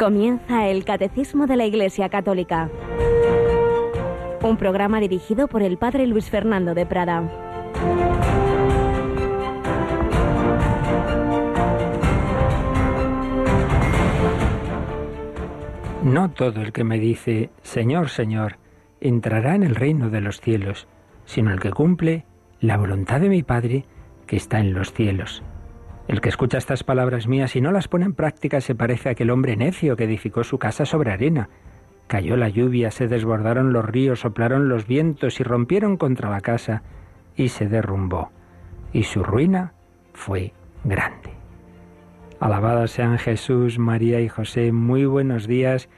Comienza el Catecismo de la Iglesia Católica, un programa dirigido por el Padre Luis Fernando de Prada. No todo el que me dice, Señor, Señor, entrará en el reino de los cielos, sino el que cumple la voluntad de mi Padre que está en los cielos. El que escucha estas palabras mías y no las pone en práctica se parece a aquel hombre necio que edificó su casa sobre arena. Cayó la lluvia, se desbordaron los ríos, soplaron los vientos y rompieron contra la casa y se derrumbó. Y su ruina fue grande. Alabados sean Jesús, María y José. Muy buenos días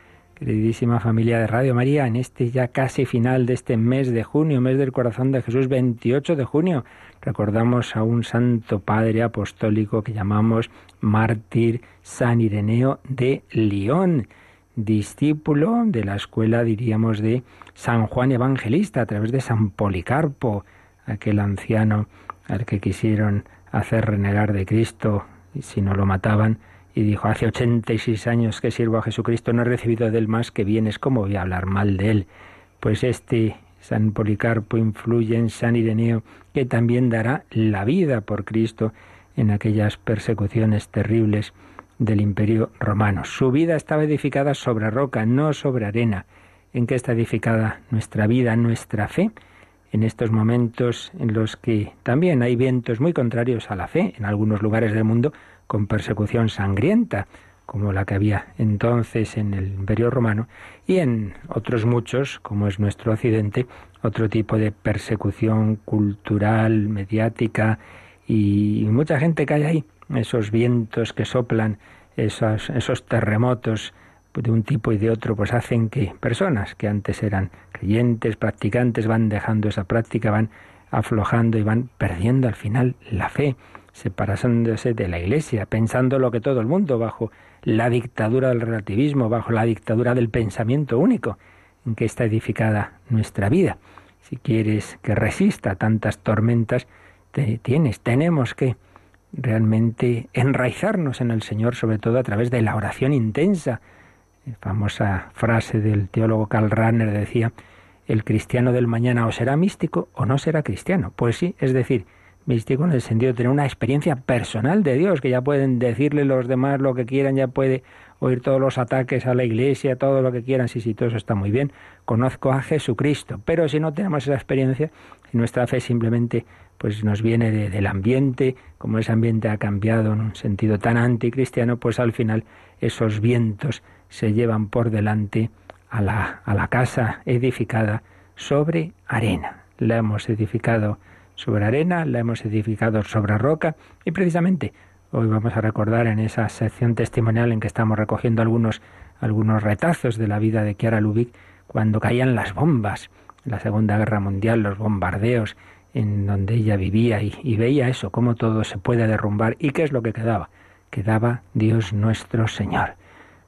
Queridísima familia de Radio María, en este ya casi final de este mes de junio, mes del corazón de Jesús, 28 de junio, recordamos a un santo padre apostólico que llamamos mártir San Ireneo de León, discípulo de la escuela, diríamos, de San Juan Evangelista, a través de San Policarpo, aquel anciano al que quisieron hacer renegar de Cristo si no lo mataban y dijo, hace 86 años que sirvo a Jesucristo, no he recibido de él más que bienes, ¿cómo voy a hablar mal de él? Pues este San Policarpo influye en San Ireneo, que también dará la vida por Cristo en aquellas persecuciones terribles del imperio romano. Su vida estaba edificada sobre roca, no sobre arena. ¿En qué está edificada nuestra vida, nuestra fe? En estos momentos en los que también hay vientos muy contrarios a la fe en algunos lugares del mundo, con persecución sangrienta, como la que había entonces en el Imperio Romano, y en otros muchos, como es nuestro Occidente, otro tipo de persecución cultural, mediática, y mucha gente cae ahí, esos vientos que soplan, esos, esos terremotos de un tipo y de otro, pues hacen que personas que antes eran creyentes, practicantes, van dejando esa práctica, van aflojando y van perdiendo al final la fe separándose de la Iglesia, pensando lo que todo el mundo, bajo la dictadura del relativismo, bajo la dictadura del pensamiento único, en que está edificada nuestra vida. Si quieres que resista tantas tormentas, te tienes, tenemos que realmente enraizarnos en el Señor, sobre todo a través de la oración intensa. La famosa frase del teólogo Karl Rahner decía, el cristiano del mañana o será místico o no será cristiano. Pues sí, es decir, místico en el sentido de tener una experiencia personal de Dios, que ya pueden decirle los demás lo que quieran, ya puede oír todos los ataques a la iglesia, todo lo que quieran, sí, sí, todo eso está muy bien. Conozco a Jesucristo, pero si no tenemos esa experiencia, si nuestra fe simplemente pues nos viene del ambiente, como ese ambiente ha cambiado en un sentido tan anticristiano, pues al final esos vientos se llevan por delante a la, a la casa edificada sobre arena. La hemos edificado sobre arena, la hemos edificado sobre roca y precisamente hoy vamos a recordar en esa sección testimonial en que estamos recogiendo algunos, algunos retazos de la vida de Chiara Lubick cuando caían las bombas, la Segunda Guerra Mundial, los bombardeos en donde ella vivía y, y veía eso, cómo todo se puede derrumbar y qué es lo que quedaba. Quedaba Dios nuestro Señor.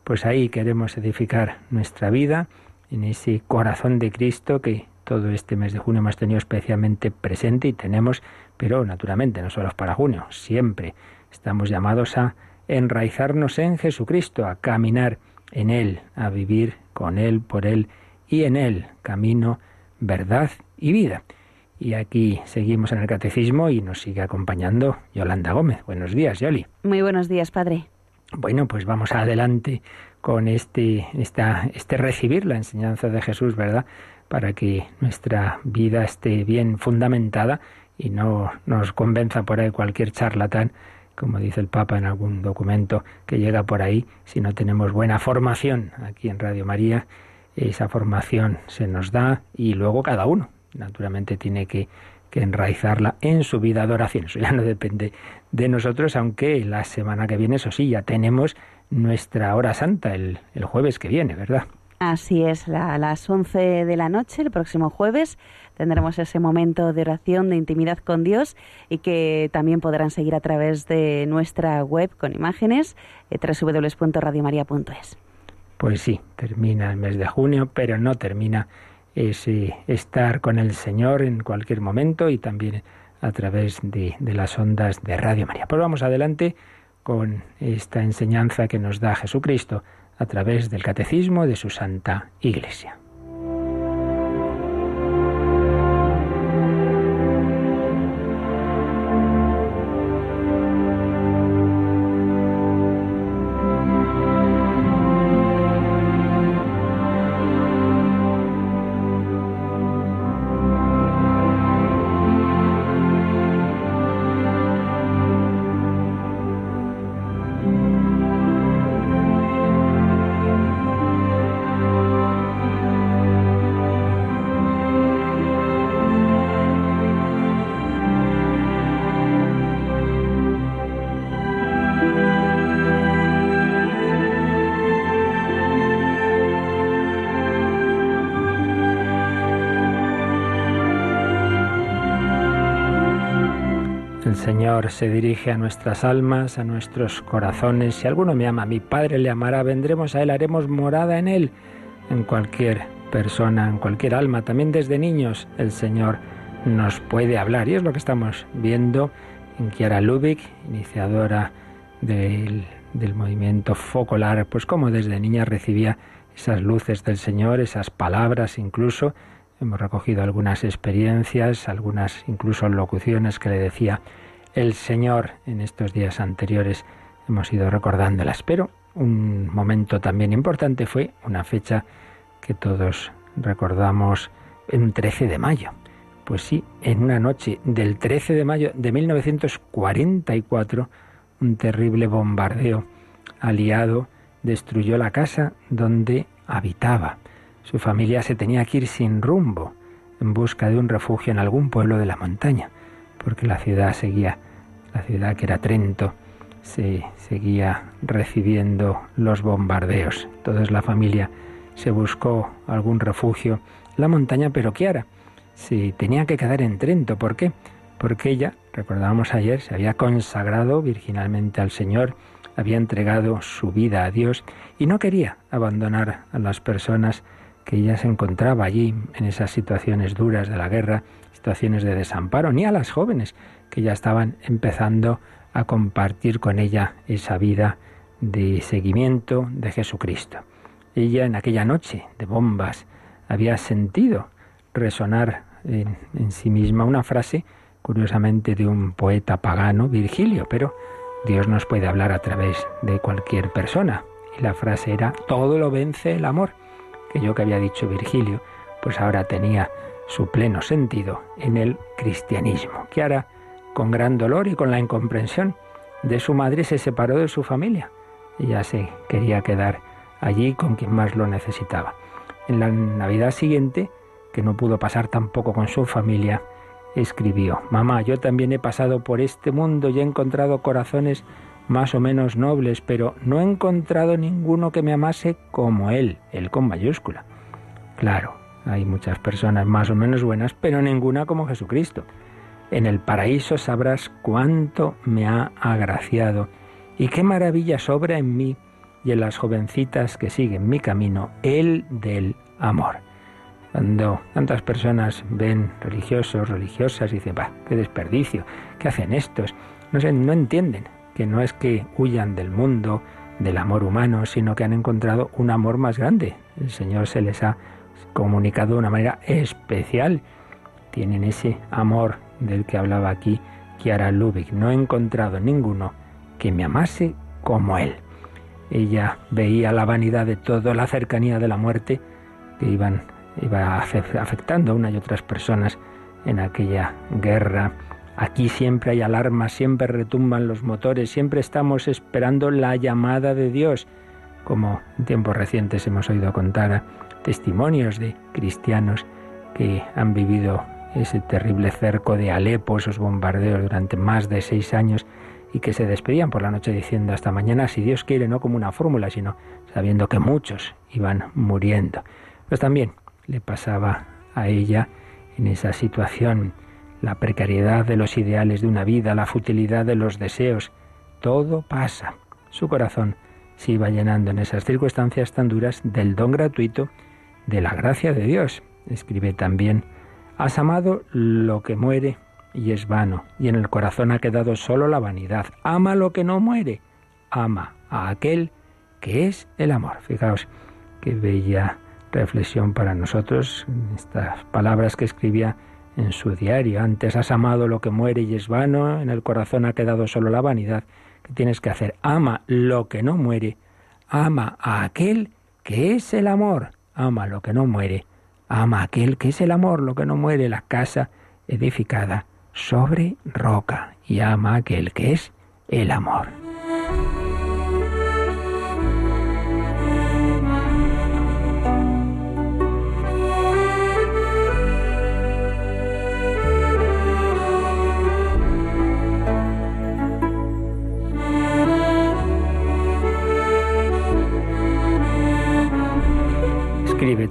Pues ahí queremos edificar nuestra vida en ese corazón de Cristo que todo este mes de junio hemos tenido especialmente presente y tenemos, pero naturalmente no solo para junio, siempre estamos llamados a enraizarnos en Jesucristo, a caminar en Él, a vivir con Él, por Él y en Él, camino, verdad y vida. Y aquí seguimos en el catecismo y nos sigue acompañando Yolanda Gómez. Buenos días, Yoli. Muy buenos días, Padre. Bueno, pues vamos adelante con este, esta, este recibir la enseñanza de Jesús, ¿verdad? Para que nuestra vida esté bien fundamentada y no nos convenza por ahí cualquier charlatán, como dice el Papa en algún documento que llega por ahí, si no tenemos buena formación aquí en Radio María, esa formación se nos da y luego cada uno, naturalmente, tiene que, que enraizarla en su vida de oración. Eso ya no depende de nosotros, aunque la semana que viene, eso sí, ya tenemos nuestra hora santa el, el jueves que viene, ¿verdad? Así es, a las 11 de la noche, el próximo jueves, tendremos ese momento de oración, de intimidad con Dios y que también podrán seguir a través de nuestra web con imágenes, eh, www.radiomaria.es. Pues sí, termina el mes de junio, pero no termina ese estar con el Señor en cualquier momento y también a través de, de las ondas de Radio María. Pues vamos adelante con esta enseñanza que nos da Jesucristo a través del catecismo de su Santa Iglesia. Se dirige a nuestras almas, a nuestros corazones. Si alguno me ama, mi Padre le amará, vendremos a Él, haremos morada en Él. En cualquier persona, en cualquier alma, también desde niños, el Señor nos puede hablar. Y es lo que estamos viendo en Kiara Lubick, iniciadora del, del movimiento Focolar, pues como desde niña recibía esas luces del Señor, esas palabras incluso. Hemos recogido algunas experiencias, algunas incluso locuciones que le decía el Señor en estos días anteriores hemos ido recordándolas, pero un momento también importante fue una fecha que todos recordamos en un 13 de mayo. Pues sí, en una noche del 13 de mayo de 1944, un terrible bombardeo aliado destruyó la casa donde habitaba. Su familia se tenía que ir sin rumbo, en busca de un refugio en algún pueblo de la montaña porque la ciudad seguía, la ciudad que era Trento, se seguía recibiendo los bombardeos. Toda la familia se buscó algún refugio la montaña, pero Kiara se tenía que quedar en Trento. ¿Por qué? Porque ella, recordábamos ayer, se había consagrado virginalmente al Señor, había entregado su vida a Dios y no quería abandonar a las personas que ella se encontraba allí en esas situaciones duras de la guerra situaciones de desamparo, ni a las jóvenes que ya estaban empezando a compartir con ella esa vida de seguimiento de Jesucristo. Ella en aquella noche de bombas había sentido resonar en, en, sí misma una frase, curiosamente, de un poeta pagano, Virgilio, pero Dios nos puede hablar a través de cualquier persona. Y la frase era, todo lo vence el amor, que yo que había dicho Virgilio, pues ahora tenía su pleno sentido en el cristianismo. hará con gran dolor y con la incomprensión de su madre, se separó de su familia. ya se quería quedar allí con quien más lo necesitaba. En la Navidad siguiente, que no pudo pasar tampoco con su familia, escribió, Mamá, yo también he pasado por este mundo y he encontrado corazones más o menos nobles, pero no he encontrado ninguno que me amase como él, él con mayúscula. Claro, hay muchas personas más o menos buenas, pero ninguna como Jesucristo. En el paraíso sabrás cuánto me ha agraciado y qué maravilla sobra en mí y en las jovencitas que siguen mi camino, el del amor. Cuando tantas personas ven religiosos, religiosas, y dicen, va, qué desperdicio, ¿qué hacen estos? No, sé, no entienden que no es que huyan del mundo, del amor humano, sino que han encontrado un amor más grande. El Señor se les ha comunicado de una manera especial. Tienen ese amor del que hablaba aquí Kiara Lubick. No he encontrado ninguno que me amase como él. Ella veía la vanidad de todo, la cercanía de la muerte que iban, iba afectando a una y otras personas en aquella guerra. Aquí siempre hay alarmas, siempre retumban los motores, siempre estamos esperando la llamada de Dios, como en tiempos recientes hemos oído contar testimonios de cristianos que han vivido ese terrible cerco de Alepo, esos bombardeos durante más de seis años y que se despedían por la noche diciendo hasta mañana, si Dios quiere, no como una fórmula, sino sabiendo que muchos iban muriendo. Pues también le pasaba a ella en esa situación la precariedad de los ideales de una vida, la futilidad de los deseos. Todo pasa. Su corazón se iba llenando en esas circunstancias tan duras del don gratuito de la gracia de Dios. Escribe también, has amado lo que muere y es vano, y en el corazón ha quedado solo la vanidad. Ama lo que no muere, ama a aquel que es el amor. Fijaos qué bella reflexión para nosotros, estas palabras que escribía en su diario. Antes has amado lo que muere y es vano, en el corazón ha quedado solo la vanidad. ¿Qué tienes que hacer? Ama lo que no muere, ama a aquel que es el amor, ama lo que no muere, ama aquel que es el amor, lo que no muere, la casa edificada sobre roca, y ama aquel que es el amor.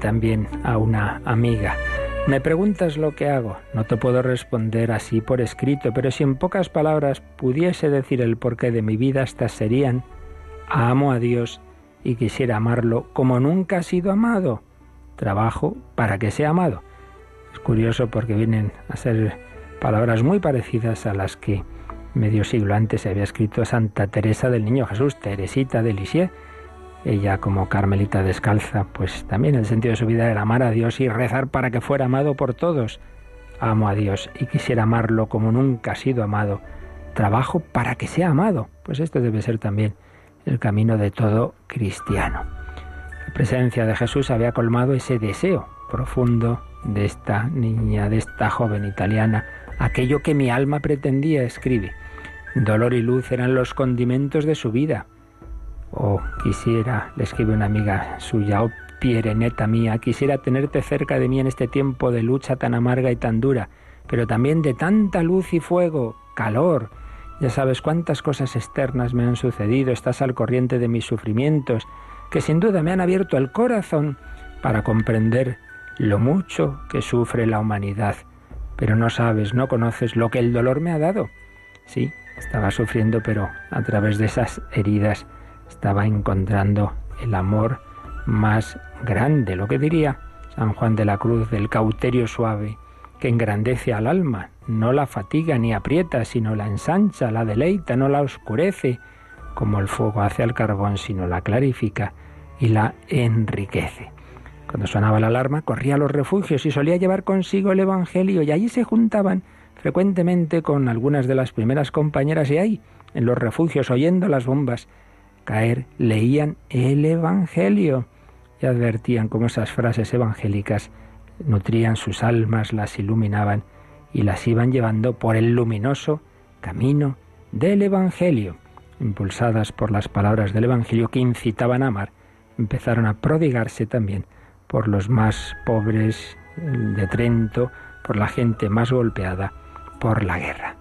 También a una amiga. Me preguntas lo que hago. No te puedo responder así por escrito, pero si en pocas palabras pudiese decir el porqué de mi vida, estas serían, amo a Dios y quisiera amarlo como nunca ha sido amado. Trabajo para que sea amado. Es curioso porque vienen a ser palabras muy parecidas a las que medio siglo antes se había escrito Santa Teresa del Niño Jesús, Teresita de Lisieux ella como carmelita descalza, pues también el sentido de su vida era amar a Dios y rezar para que fuera amado por todos. Amo a Dios y quisiera amarlo como nunca ha sido amado. Trabajo para que sea amado. Pues esto debe ser también el camino de todo cristiano. La presencia de Jesús había colmado ese deseo profundo de esta niña, de esta joven italiana, aquello que mi alma pretendía, escribe. Dolor y luz eran los condimentos de su vida o quisiera, le escribe una amiga suya, oh piereneta mía, quisiera tenerte cerca de mí en este tiempo de lucha tan amarga y tan dura, pero también de tanta luz y fuego, calor. Ya sabes cuántas cosas externas me han sucedido, estás al corriente de mis sufrimientos, que sin duda me han abierto el corazón para comprender lo mucho que sufre la humanidad. Pero no sabes, no conoces lo que el dolor me ha dado. Sí, estaba sufriendo, pero a través de esas heridas estaba encontrando el amor más grande, lo que diría San Juan de la Cruz del cauterio suave, que engrandece al alma, no la fatiga ni aprieta, sino la ensancha, la deleita, no la oscurece, como el fuego hace al carbón, sino la clarifica y la enriquece. Cuando sonaba la alarma, corría a los refugios y solía llevar consigo el Evangelio, y allí se juntaban frecuentemente con algunas de las primeras compañeras y ahí, en los refugios, oyendo las bombas, caer, leían el Evangelio y advertían cómo esas frases evangélicas nutrían sus almas, las iluminaban y las iban llevando por el luminoso camino del Evangelio. Impulsadas por las palabras del Evangelio que incitaban a amar, empezaron a prodigarse también por los más pobres de Trento, por la gente más golpeada por la guerra.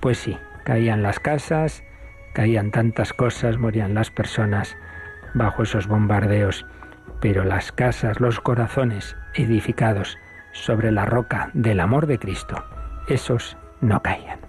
Pues sí, caían las casas, Caían tantas cosas, morían las personas bajo esos bombardeos, pero las casas, los corazones edificados sobre la roca del amor de Cristo, esos no caían.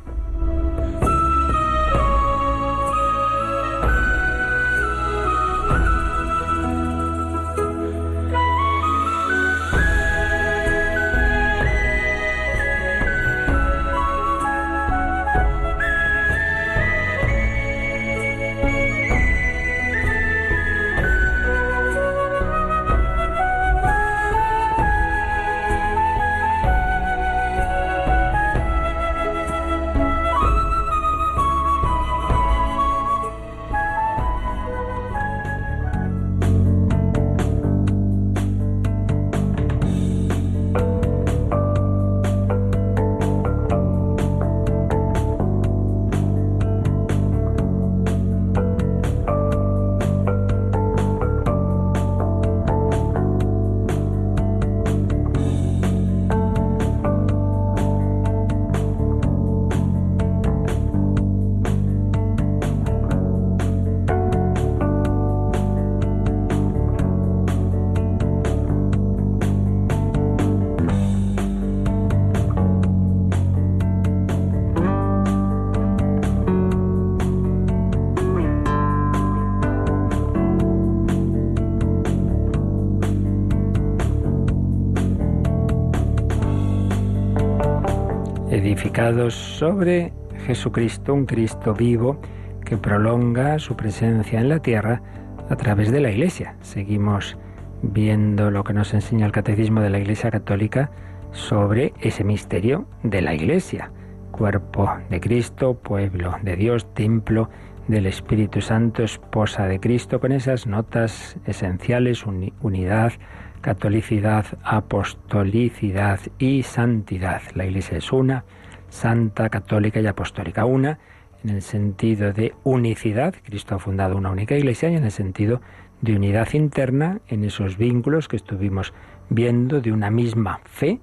Sobre Jesucristo, un Cristo vivo que prolonga su presencia en la tierra a través de la Iglesia. Seguimos viendo lo que nos enseña el Catecismo de la Iglesia Católica sobre ese misterio de la Iglesia. Cuerpo de Cristo, pueblo de Dios, templo del Espíritu Santo, esposa de Cristo, con esas notas esenciales, unidad, catolicidad, apostolicidad y santidad. La Iglesia es una, santa, católica y apostólica. Una en el sentido de unicidad, Cristo ha fundado una única Iglesia, y en el sentido de unidad interna, en esos vínculos que estuvimos viendo de una misma fe,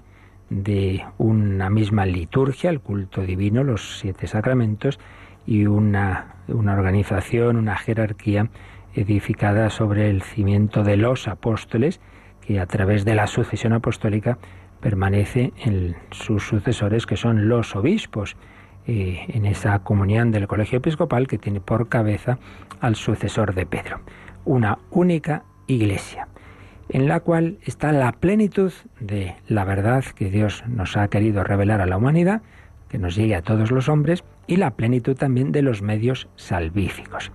de una misma liturgia, el culto divino, los siete sacramentos, y una, una organización, una jerarquía edificada sobre el cimiento de los apóstoles, que a través de la sucesión apostólica permanece en sus sucesores, que son los obispos, eh, en esa comunión del colegio episcopal que tiene por cabeza al sucesor de Pedro. Una única iglesia, en la cual está la plenitud de la verdad que Dios nos ha querido revelar a la humanidad, que nos llegue a todos los hombres, y la plenitud también de los medios salvíficos.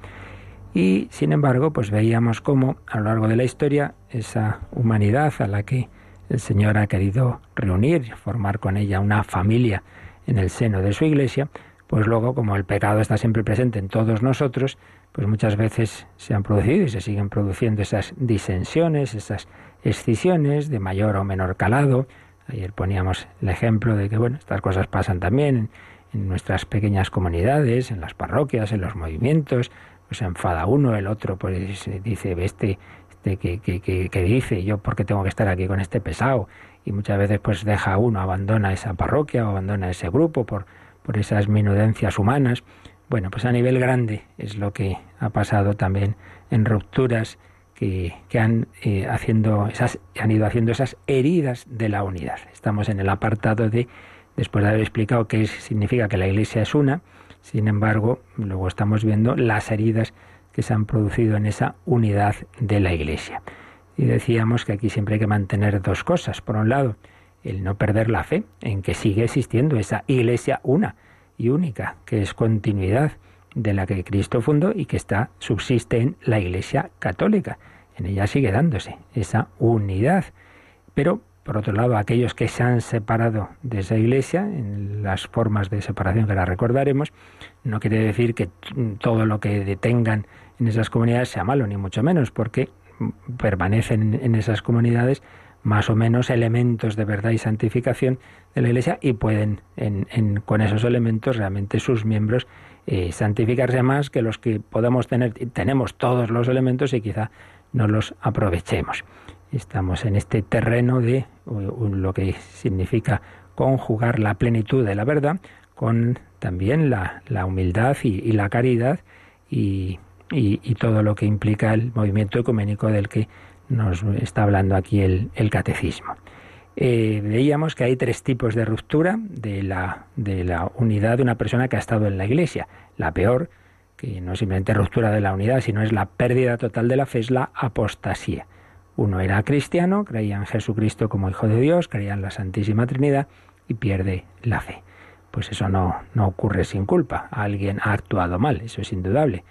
Y sin embargo, pues veíamos cómo a lo largo de la historia esa humanidad a la que el Señor ha querido reunir, formar con ella una familia en el seno de su iglesia, pues luego como el pecado está siempre presente en todos nosotros, pues muchas veces se han producido y se siguen produciendo esas disensiones, esas escisiones de mayor o menor calado. Ayer poníamos el ejemplo de que bueno, estas cosas pasan también en nuestras pequeñas comunidades, en las parroquias, en los movimientos, pues se enfada uno, el otro pues dice, este, este que, que, que, dice, yo por qué tengo que estar aquí con este pesado, y muchas veces pues deja uno, abandona esa parroquia o abandona ese grupo por, por esas minudencias humanas. Bueno, pues a nivel grande es lo que ha pasado también en rupturas que, que han, eh, haciendo esas, han ido haciendo esas heridas de la unidad. Estamos en el apartado de, después de haber explicado qué significa que la Iglesia es una, sin embargo, luego estamos viendo las heridas que se han producido en esa unidad de la Iglesia. Y decíamos que aquí siempre hay que mantener dos cosas. Por un lado, el no perder la fe en que sigue existiendo esa Iglesia una y única, que es continuidad de la que Cristo fundó y que está subsiste en la Iglesia católica. En ella sigue dándose esa unidad. Pero por otro lado, aquellos que se han separado de esa iglesia, en las formas de separación que la recordaremos, no quiere decir que todo lo que detengan en esas comunidades sea malo, ni mucho menos, porque permanecen en esas comunidades más o menos elementos de verdad y santificación de la Iglesia y pueden con esos elementos realmente sus miembros eh, santificarse más que los que podemos tener. Tenemos todos los elementos y quizá no los aprovechemos. Estamos en este terreno de lo que significa conjugar la plenitud de la verdad con también la, humildad y, la caridad y, todo lo que implica el movimiento ecuménico del que nos está hablando aquí el, catecismo. Eh, veíamos que hay tres tipos de ruptura de la, de la unidad de una persona que ha estado en la Iglesia. La peor, que no es simplemente ruptura de la unidad, sino es la pérdida total de la fe, es la apostasía. Uno era cristiano, creía en Jesucristo como Hijo de Dios, creía en la Santísima Trinidad y pierde la fe. Pues eso no, no ocurre sin culpa. Alguien ha actuado mal, eso es indudable.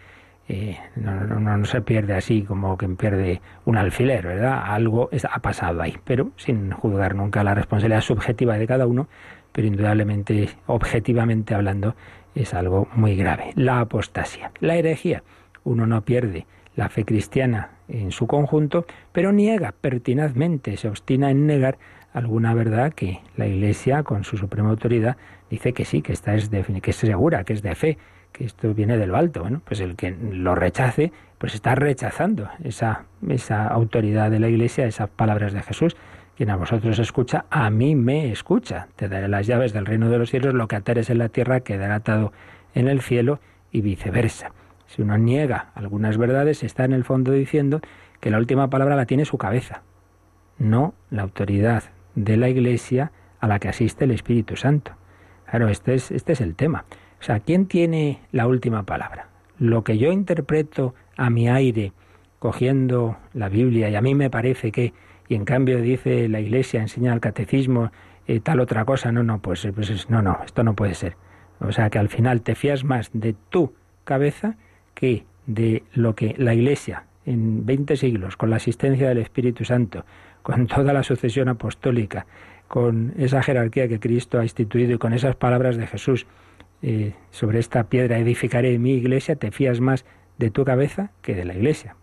Eh, no, no, se pierde así como quien pierde un alfiler, ¿verdad? Algo ha pasado ahí, pero sin juzgar nunca la responsabilidad subjetiva de cada uno, pero indudablemente, objetivamente hablando, es algo muy grave. La apostasía, la herejía. Uno no pierde la fe cristiana en su conjunto, pero niega pertinazmente, se obstina en negar alguna verdad que la Iglesia, con su suprema autoridad, dice que sí, que esta es que es segura, que es de fe, que esto viene de lo alto. Bueno, pues el que lo rechace, pues está rechazando esa, esa autoridad de la Iglesia, esas palabras de Jesús. Quien a vosotros escucha, a mí me escucha. Te daré las llaves del reino de los cielos, lo que atares en la tierra quedará atado en el cielo y viceversa. Si uno niega algunas verdades, está en el fondo diciendo que la última palabra la tiene su cabeza, no la autoridad de la Iglesia a la que asiste el Espíritu Santo. Claro, este es, este es el tema. O sea, ¿quién tiene la última palabra? Lo que yo interpreto a mi aire, cogiendo la Biblia, y a mí me parece que, y en cambio dice la Iglesia, enseña el catecismo, eh, tal otra cosa, no, no, pues, pues no, no, esto no puede ser. O sea, que al final te fías más de tu cabeza que de lo que la Iglesia en 20 siglos, con la asistencia del Espíritu Santo, con toda la sucesión apostólica, con esa jerarquía que Cristo ha instituido y con esas palabras de Jesús, eh, sobre esta piedra edificaré mi iglesia, te fías más de tu cabeza que de la iglesia.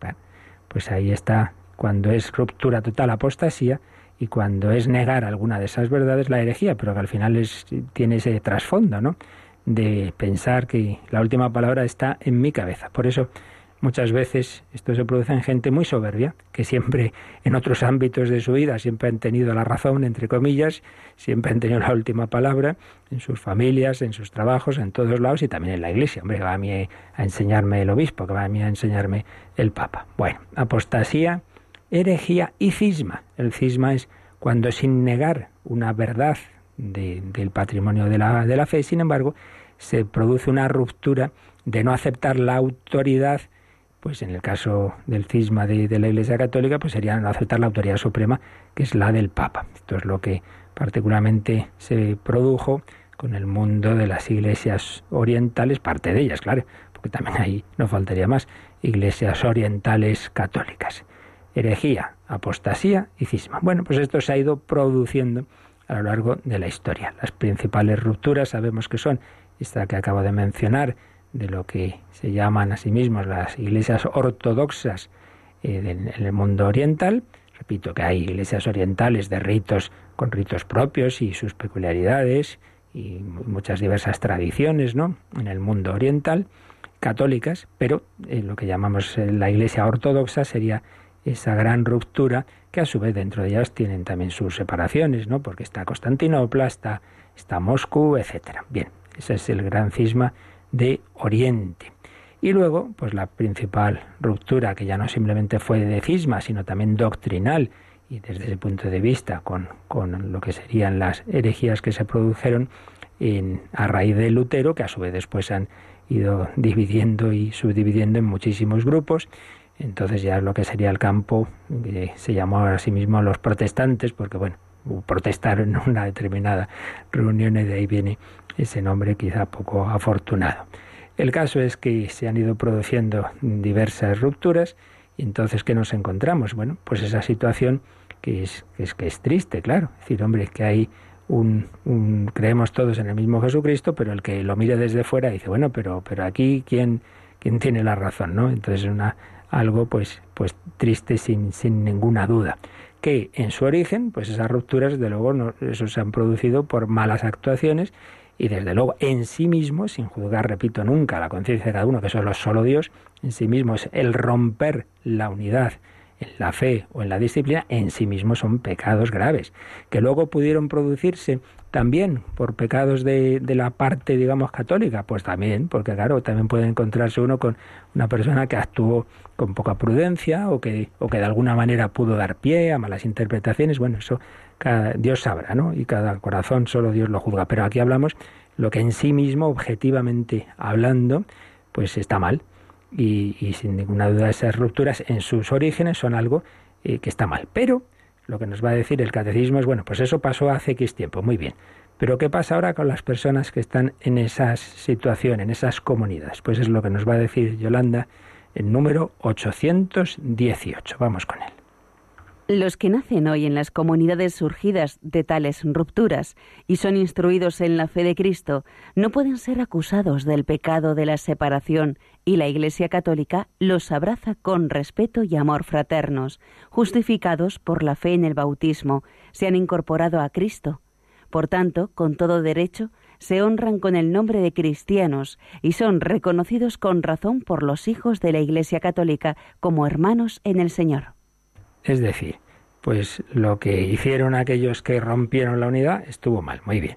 pues ahí está, cuando es ruptura total, apostasía, y cuando es negar alguna de esas verdades, la herejía, pero que al final es, tiene ese trasfondo, ¿no? De pensar que la última palabra está en mi cabeza. Por eso Muchas veces esto se produce en gente muy soberbia, que siempre en otros ámbitos de su vida siempre han tenido la razón, entre comillas, siempre han tenido la última palabra en sus familias, en sus trabajos, en todos lados y también en la iglesia. Hombre, va a mí a enseñarme el obispo, que va a mí a enseñarme el papa. Bueno, apostasía, herejía y cisma. El cisma es cuando sin negar una verdad del patrimonio de la, de la fe, sin embargo, se produce una ruptura de no aceptar la autoridad pues en el caso del cisma de, la Iglesia Católica, pues sería no aceptar la autoridad suprema, que es la del Papa. Esto es lo que particularmente se produjo con el mundo de las iglesias orientales, parte de ellas, claro, porque también ahí no faltaría más, iglesias orientales católicas. Herejía, apostasía y cisma. Bueno, pues esto se ha ido produciendo a lo largo de la historia. Las principales rupturas sabemos que son esta que acabo de mencionar, de lo que se llaman a sí mismos las iglesias ortodoxas eh, en el mundo oriental. Repito que hay iglesias orientales de ritos con ritos propios y sus peculiaridades y muchas diversas tradiciones ¿no? en el mundo oriental, católicas, pero eh, lo que llamamos eh, la iglesia ortodoxa sería esa gran ruptura que a su vez dentro de ellas tienen también sus separaciones, ¿no? porque está Constantinopla, está, está Moscú, etcétera. Bien, ese es el gran cisma de Oriente. Y luego, pues la principal ruptura, que ya no simplemente fue de cisma, sino también doctrinal, y desde ese punto de vista con, con lo que serían las herejías que se produjeron a raíz de Lutero, que a su vez después han ido dividiendo y subdividiendo en muchísimos grupos. Entonces ya lo que sería el campo, se llamó a sí mismo los protestantes, porque bueno, protestaron en una determinada reunión y de ahí viene ese nombre quizá poco afortunado. El caso es que se han ido produciendo diversas rupturas y entonces ¿qué nos encontramos? Bueno, pues esa situación que es, que es, que es triste, claro. Es decir, hombre, que hay un, creemos todos en el mismo Jesucristo, pero el que lo mire desde fuera dice, bueno, pero, pero aquí quién, quién tiene la razón, ¿no? Entonces una, algo pues, pues triste sin, sin ninguna duda que en su origen, pues esas rupturas, de luego, no, se han producido por malas actuaciones y desde luego en sí mismo, sin juzgar, repito, nunca la conciencia de cada uno, que solo es solo Dios, en sí mismo es el romper la unidad en la fe o en la disciplina, en sí mismo son pecados graves, que luego pudieron producirse también por pecados de, de, la parte, digamos, católica, pues también, porque claro, también puede encontrarse uno con una persona que actuó con poca prudencia o que, o que de alguna manera pudo dar pie a malas interpretaciones, bueno, eso Dios sabrá, ¿no? Y cada corazón solo Dios lo juzga. Pero aquí hablamos lo que en sí mismo, objetivamente hablando, pues está mal. Y, y sin ninguna duda esas rupturas en sus orígenes son algo eh, que está mal. Pero lo que nos va a decir el catecismo es, bueno, pues eso pasó hace X tiempo, muy bien. Pero ¿qué pasa ahora con las personas que están en esa situación, en esas comunidades? Pues es lo que nos va a decir Yolanda en número 818. Vamos con él. Los que nacen hoy en las comunidades surgidas de tales rupturas y son instruidos en la fe de Cristo no pueden ser acusados del pecado de la separación y la Iglesia Católica los abraza con respeto y amor fraternos, justificados por la fe en el bautismo, se han incorporado a Cristo. Por tanto, con todo derecho, se honran con el nombre de cristianos y son reconocidos con razón por los hijos de la Iglesia Católica como hermanos en el Señor. Es decir, pues lo que hicieron aquellos que rompieron la unidad estuvo mal, muy bien.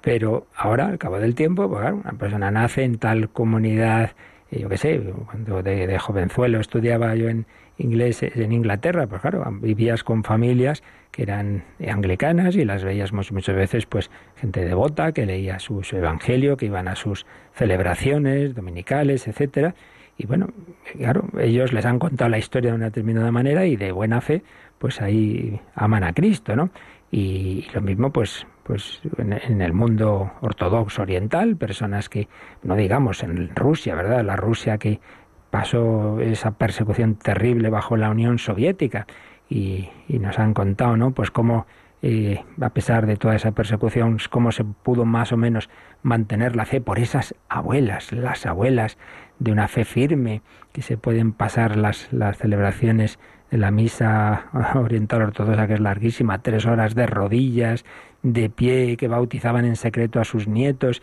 Pero ahora, al cabo del tiempo, pues una persona nace en tal comunidad, eh, yo qué sé, cuando de, jovenzuelo estudiaba yo en inglés en Inglaterra, pues claro, vivías con familias que eran anglicanas y las veías muchas, veces, pues gente devota que leía su, su evangelio, que iban a sus celebraciones dominicales, etcétera y bueno, claro, ellos les han contado la historia de una determinada manera y de buena fe, pues ahí aman a Cristo, ¿no? Y, lo mismo, pues, pues en, el mundo ortodoxo oriental, personas que, no digamos en Rusia, ¿verdad? La Rusia que pasó esa persecución terrible bajo la Unión Soviética y, nos han contado, ¿no? Pues cómo eh, a pesar de toda esa persecución, cómo se pudo más o menos mantener la fe por esas abuelas, las abuelas de una fe firme, que se pueden pasar las, las celebraciones de la misa oriental ortodoxa, que es larguísima, tres horas de rodillas, de pie, que bautizaban en secreto a sus nietos.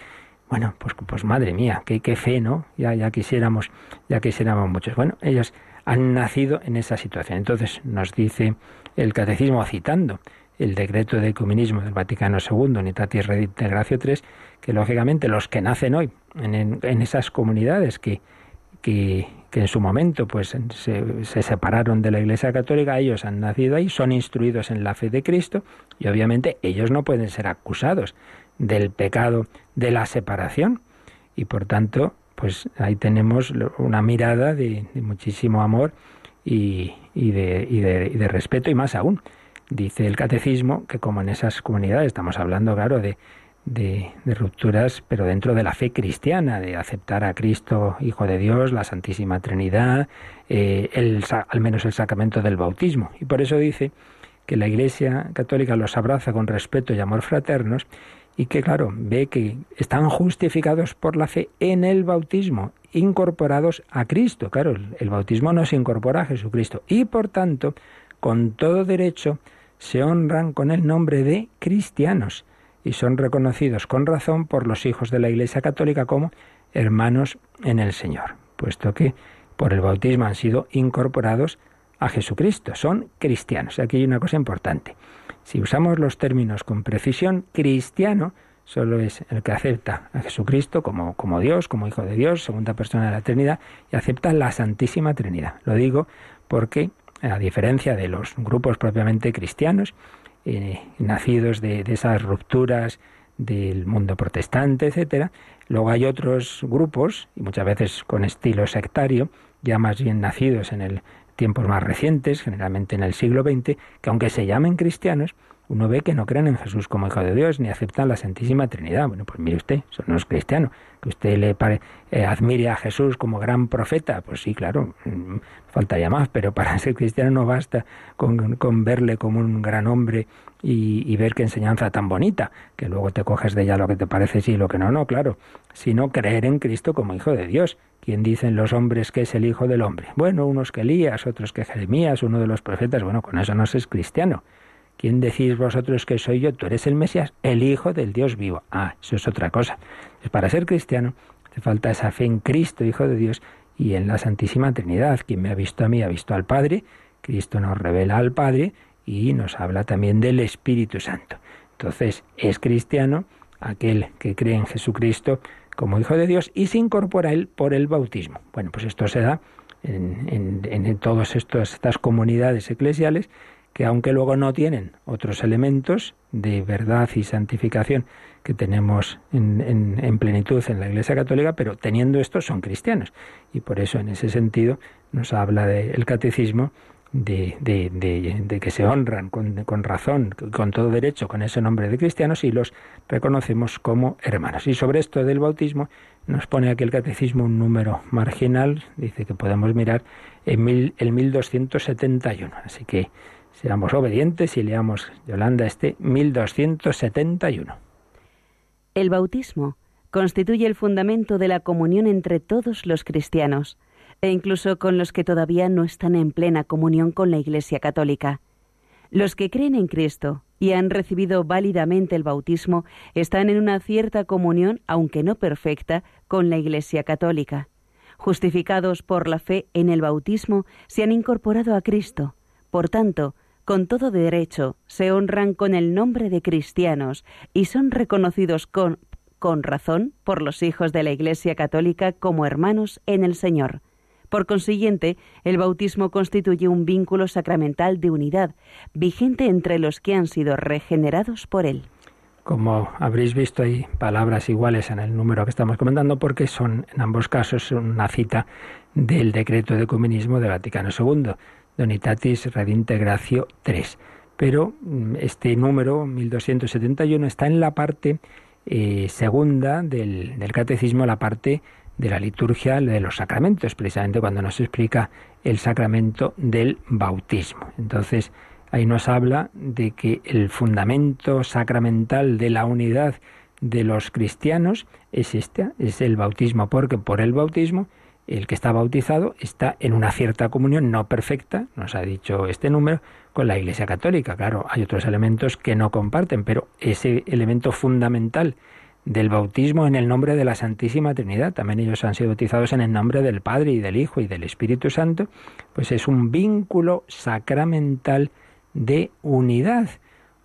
Bueno, pues, pues madre mía, qué, qué fe, ¿no? Ya, ya quisiéramos, ya quisiéramos muchos. Bueno, ellos han nacido en esa situación. Entonces nos dice el catecismo citando el decreto de ecumenismo del Vaticano II, Unitatis Redintegratio III, que lógicamente los que nacen hoy en, en esas comunidades que, que, que, en su momento pues se, se, separaron de la Iglesia Católica, ellos han nacido ahí, son instruidos en la fe de Cristo y obviamente ellos no pueden ser acusados del pecado de la separación y por tanto pues ahí tenemos una mirada de, muchísimo amor y, de, y, de, y de respeto y más aún. Dice el catecismo que como en esas comunidades estamos hablando, claro, de, de, rupturas, pero dentro de la fe cristiana, de aceptar a Cristo, Hijo de Dios, la Santísima Trinidad, eh, el, al menos el sacramento del bautismo. Y por eso dice que la Iglesia Católica los abraza con respeto y amor fraternos y que, claro, ve que están justificados por la fe en el bautismo, incorporados a Cristo. Claro, el, el bautismo nos incorpora a Jesucristo y, por tanto, con todo derecho, se honran con el nombre de cristianos y son reconocidos con razón por los hijos de la Iglesia Católica como hermanos en el Señor, puesto que por el bautismo han sido incorporados a Jesucristo, son cristianos. Aquí hay una cosa importante. Si usamos los términos con precisión, cristiano solo es el que acepta a Jesucristo como, como Dios, como Hijo de Dios, segunda persona de la Trinidad, y acepta la Santísima Trinidad. Lo digo porque, a diferencia de los grupos propiamente cristianos, eh, nacidos de, esas rupturas del mundo protestante, etcétera. Luego hay otros grupos, y muchas veces con estilo sectario, ya más bien nacidos en el tiempos más recientes, generalmente en el siglo XX, que aunque se llamen cristianos, uno ve que no creen en Jesús como Hijo de Dios ni aceptan la Santísima Trinidad. Bueno, pues mire usted, eso no es cristiano. Que usted le eh, admire a Jesús como gran profeta, pues sí, claro, mm, faltaría más, pero para ser cristiano no basta con, con verle como un gran hombre y, ver qué enseñanza tan bonita, que luego te coges de ella lo que te parece sí y lo que no, no, claro, sino creer en Cristo como Hijo de Dios. ¿Quién dicen los hombres que es el Hijo del Hombre? Bueno, unos que Elías, otros que Jeremías, uno de los profetas, bueno, con eso no es cristiano. ¿Quién decís vosotros que soy yo? Tú eres el Mesías, el Hijo del Dios vivo. Ah, eso es otra cosa. para ser cristiano hace falta esa fe en Cristo, Hijo de Dios, y en la Santísima Trinidad. Quien me ha visto a mí ha visto al Padre. Cristo nos revela al Padre y nos habla también del Espíritu Santo. Entonces, es cristiano aquel que cree en Jesucristo como Hijo de Dios y se incorpora a él por el bautismo. Bueno, pues esto se da en, en, en todas estas comunidades eclesiales que aunque luego no tienen otros elementos de verdad y santificación que tenemos en, en, plenitud en la Iglesia Católica, pero teniendo esto son cristianos. Y por eso en ese sentido nos habla del catecismo de, de, de, que se honran con, con, razón, con todo derecho, con ese nombre de cristianos y los reconocemos como hermanos. Y sobre esto del bautismo nos pone aquí el catecismo un número marginal, dice que podemos mirar en mil, el 1271. Así que Seamos obedientes y leamos, Yolanda, este 1271. El bautismo constituye el fundamento de la comunión entre todos los cristianos, e incluso con los que todavía no están en plena comunión con la Iglesia Católica. Los que creen en Cristo y han recibido válidamente el bautismo están en una cierta comunión, aunque no perfecta, con la Iglesia Católica. Justificados por la fe en el bautismo, se han incorporado a Cristo. Por tanto, con todo derecho, se honran con el nombre de cristianos y son reconocidos con, razón por los hijos de la Iglesia Católica como hermanos en el Señor. Por consiguiente, el bautismo constituye un vínculo sacramental de unidad, vigente entre los que han sido regenerados por él. Como habréis visto, hay palabras iguales en el número que estamos comentando porque son en ambos casos una cita del decreto de ecumenismo de Vaticano II Donitatis Redintegratio 3. Pero mm, este número, 1271, está en la parte eh, segunda del, catecismo, la parte de la liturgia de los sacramentos, precisamente cuando nos explica el sacramento del bautismo. Entonces, ahí nos habla de que el fundamento sacramental de la unidad de los cristianos es este, es el bautismo, porque por el bautismo el que está bautizado está en una cierta comunión no perfecta, nos ha dicho este número, con la Iglesia Católica. Claro, hay otros elementos que no comparten, pero ese elemento fundamental del bautismo en el nombre de la Santísima Trinidad, también ellos han sido bautizados en el nombre del Padre y del Hijo y del Espíritu Santo, pues es un vínculo sacramental de unidad,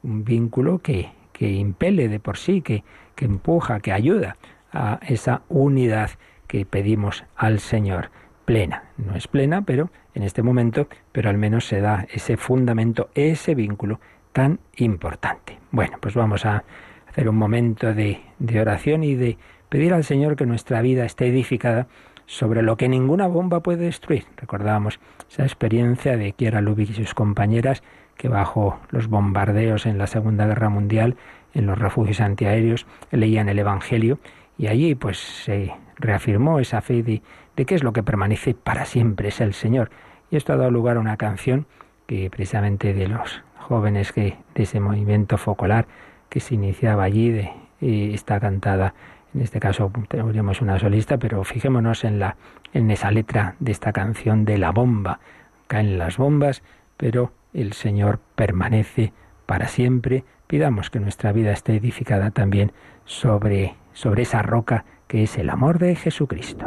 un vínculo que, que impele de por sí, que, que empuja, que ayuda a esa unidad que pedimos al Señor. Plena, no es plena, pero en este momento, pero al menos se da ese fundamento, ese vínculo tan importante. Bueno, pues vamos a hacer un momento de, oración y de pedir al Señor que nuestra vida esté edificada sobre lo que ninguna bomba puede destruir. Recordábamos esa experiencia de Kiera Lubick y sus compañeras que bajo los bombardeos en la Segunda Guerra Mundial, en los refugios antiaéreos, leían el Evangelio y allí pues se reafirmó esa fe de, de qué es lo que permanece para siempre, es el Señor. Y esto ha dado lugar a una canción que precisamente de los jóvenes que de ese movimiento focolar que se iniciaba allí, de, está cantada, en este caso tendríamos una solista, pero fijémonos en la en esa letra de esta canción de la bomba. Caen las bombas, pero el Señor permanece para siempre. Pidamos que nuestra vida esté edificada también sobre sobre esa roca que es el amor de Jesucristo.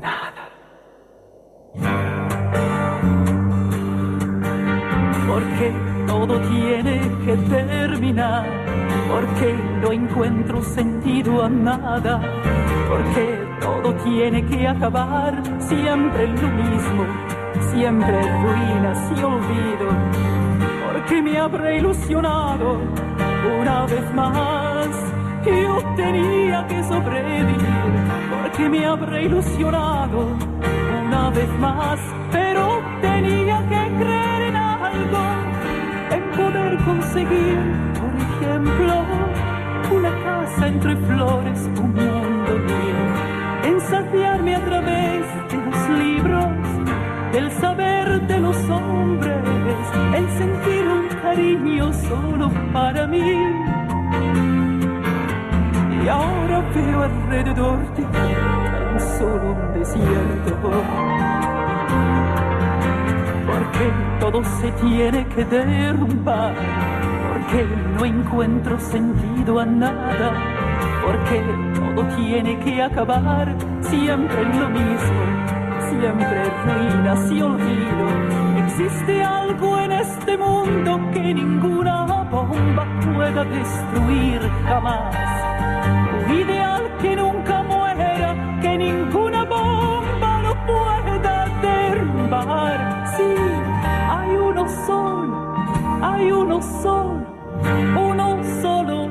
Nada. Porque todo tiene que terminar, porque no encuentro sentido a nada, porque todo tiene que acabar. Siempre lo mismo. Siempre ruinas y olvido, porque me habré ilusionado una vez más. Yo tenía que sobrevivir, porque me habré ilusionado una vez más, pero tenía que creer en algo, en poder conseguir, por ejemplo, una casa entre flores, un mundo mío, en saciarme a través de los libros el saber de los hombres, el sentir un cariño solo para mí. Y ahora veo alrededor de tan solo un desierto. Porque todo se tiene que derrumbar, porque no encuentro sentido a nada, porque todo tiene que acabar siempre lo mismo siempre ruinas y olvido. Existe algo en este mundo que ninguna bomba pueda destruir jamás. Ideal que nunca muera, que ninguna bomba lo pueda derrumbar. Sí, hay uno solo, hay uno solo, uno solo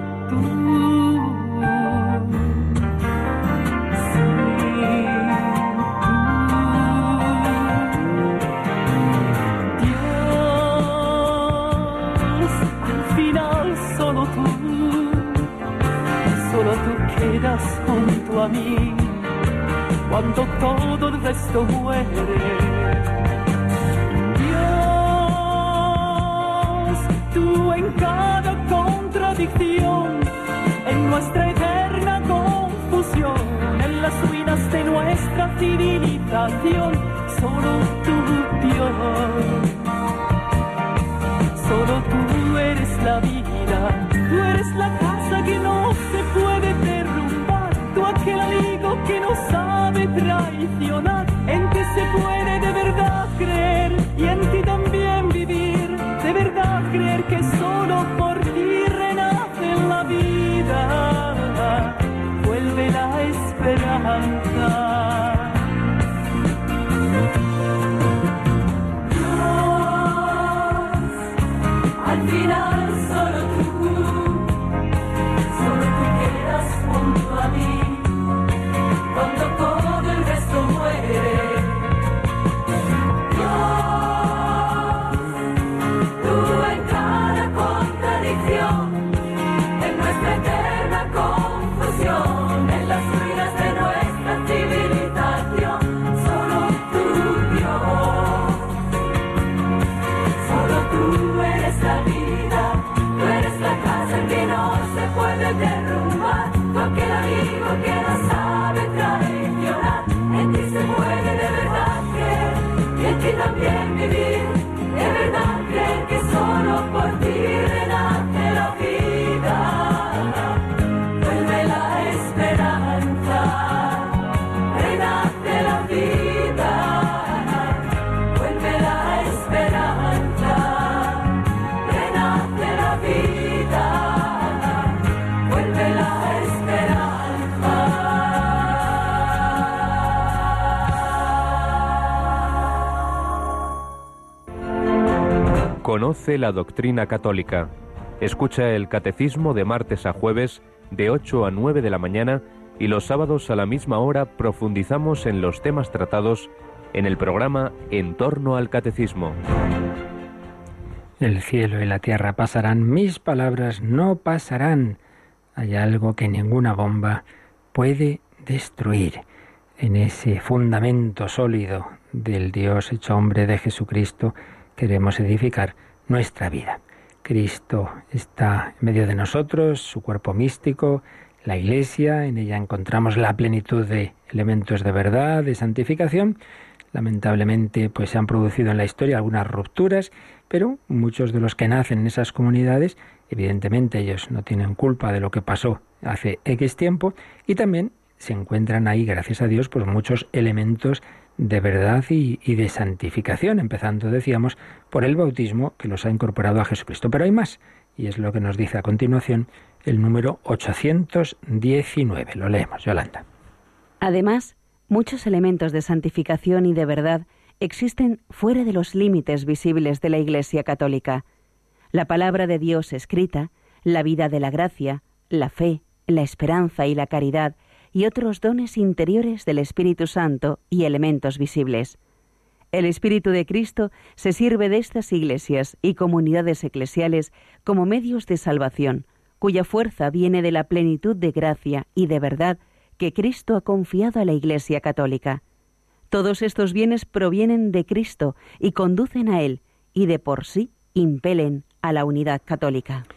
quedas junto a mí cuando todo el resto muere. Dios, tú en cada contradicción, en nuestra eterna confusión, en las ruinas de nuestra civilización, solo tú, Dios. Solo tú eres la vida, tú eres la casa que no traición. Conoce la doctrina católica. Escucha el catecismo de martes a jueves de 8 a 9 de la mañana y los sábados a la misma hora profundizamos en los temas tratados en el programa En torno al catecismo. El cielo y la tierra pasarán, mis palabras no pasarán. Hay algo que ninguna bomba puede destruir. En ese fundamento sólido del Dios hecho hombre de Jesucristo queremos edificar nuestra vida. Cristo está en medio de nosotros, su cuerpo místico, la Iglesia, en ella encontramos la plenitud de elementos de verdad, de santificación. Lamentablemente, pues se han producido en la historia algunas rupturas, pero muchos de los que nacen en esas comunidades, evidentemente ellos no tienen culpa de lo que pasó hace X tiempo, y también se encuentran ahí, gracias a Dios, pues muchos elementos de verdad y, de santificación, empezando, decíamos, por el bautismo que los ha incorporado a Jesucristo. Pero hay más, y es lo que nos dice a continuación el número 819. Lo leemos, Yolanda. Además, muchos elementos de santificación y de verdad existen fuera de los límites visibles de la Iglesia católica. La palabra de Dios escrita, la vida de la gracia, la fe, la esperanza y la caridad, y otros dones interiores del Espíritu Santo y elementos visibles. El Espíritu de Cristo se sirve de estas iglesias y comunidades eclesiales como medios de salvación, cuya fuerza viene de la plenitud de gracia y de verdad que Cristo ha confiado a la Iglesia católica. Todos estos bienes provienen de Cristo y conducen a Él, y de por sí impelen a la unidad católica.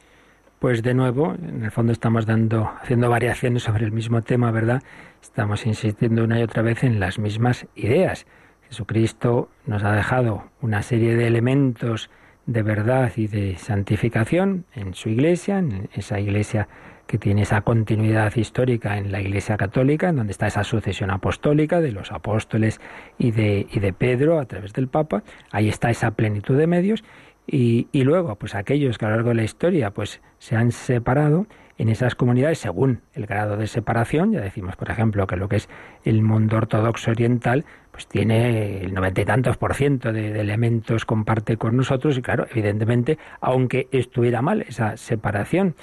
Pues de nuevo, en el fondo estamos dando, haciendo variaciones sobre el mismo tema, ¿verdad? Estamos insistiendo una y otra vez en las mismas ideas. Jesucristo nos ha dejado una serie de elementos de verdad y de santificación en su iglesia, en esa iglesia que tiene esa continuidad histórica en la Iglesia Católica, en donde está esa sucesión apostólica de los apóstoles y de, y de Pedro a través del Papa. Ahí está esa plenitud de medios y, luego, pues aquellos que a lo largo de la historia pues se han separado en esas comunidades según el grado de separación, ya decimos, por ejemplo, que lo que es el mundo ortodoxo oriental, pues tiene el noventa y tantos por ciento de, elementos comparte con nosotros, y claro, evidentemente, aunque estuviera mal esa separación,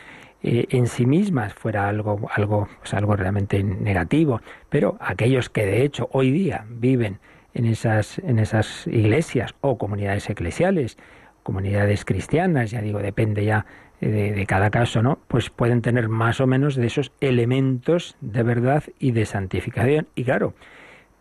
eh, en sí mismas fuera algo, algo, pues algo realmente negativo, pero aquellos que de hecho hoy día viven en esas, en esas iglesias o comunidades eclesiales, comunidades cristianas, ya digo, depende ya de, cada caso, ¿no? Pues pueden tener más o menos de esos elementos de verdad y de santificación. Y claro,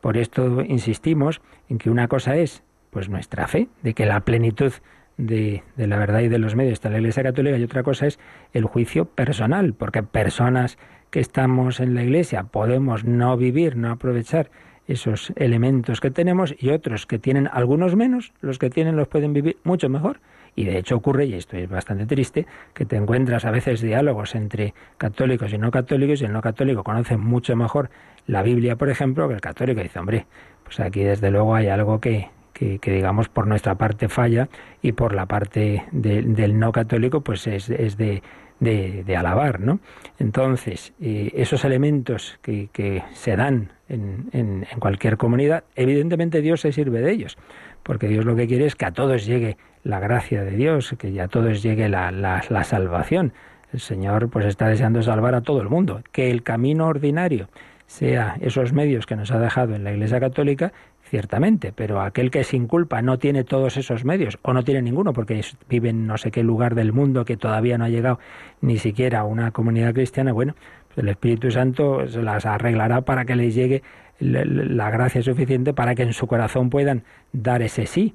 por esto insistimos en que una cosa es pues nuestra fe, de que la plenitud de, de, la verdad y de los medios está en la Iglesia Católica y otra cosa es el juicio personal, porque personas que estamos en la Iglesia podemos no vivir, no aprovechar esos elementos que tenemos y otros que tienen algunos menos, los que tienen los pueden vivir mucho mejor. Y de hecho ocurre, y esto es bastante triste, que te encuentras a veces diálogos entre católicos y no católicos, y el no católico conoce mucho mejor la Biblia, por ejemplo, que el católico dice, hombre, pues aquí desde luego hay algo que, que, digamos por nuestra parte falla y por la parte del no católico pues es, de, de, alabar, ¿no? Entonces, eh, esos elementos que, se dan en, en, cualquier comunidad, evidentemente Dios se sirve de ellos, porque Dios lo que quiere es que a todos llegue la gracia de Dios, que a todos llegue la, la, la salvación. El Señor pues está deseando salvar a todo el mundo, que el camino ordinario sea esos medios que nos ha dejado en la Iglesia Católica ciertamente, pero aquel que sin culpa no tiene todos esos medios o no tiene ninguno porque vive en no sé qué lugar del mundo que todavía no ha llegado ni siquiera a una comunidad cristiana, bueno, pues el Espíritu Santo se las arreglará para que les llegue la gracia suficiente para que en su corazón puedan dar ese sí,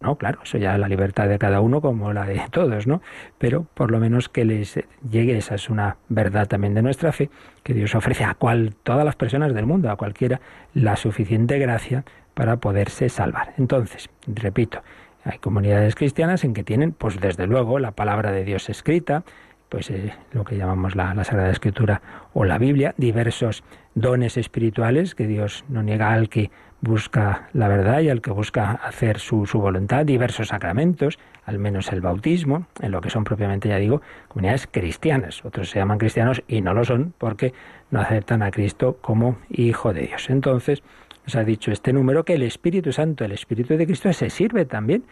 no, claro, eso ya es la libertad de cada uno como la de todos, ¿no? Pero por lo menos que les llegue, esa es una verdad también de nuestra fe, que Dios ofrece a cual, todas las personas del mundo, a cualquiera, la suficiente gracia para poderse salvar. Entonces, repito, hay comunidades cristianas en que tienen, pues desde luego, la palabra de Dios escrita, pues eh, lo que llamamos la, la, Sagrada Escritura o la Biblia, diversos dones espirituales que Dios no niega al que busca la verdad y al que busca hacer su, su, voluntad, diversos sacramentos, al menos el bautismo, en lo que son propiamente, ya digo, comunidades cristianas. Otros se llaman cristianos y no lo son porque no aceptan a Cristo como Hijo de Dios. Entonces, nos ha dicho este número que el Espíritu Santo, el Espíritu de Cristo, se sirve también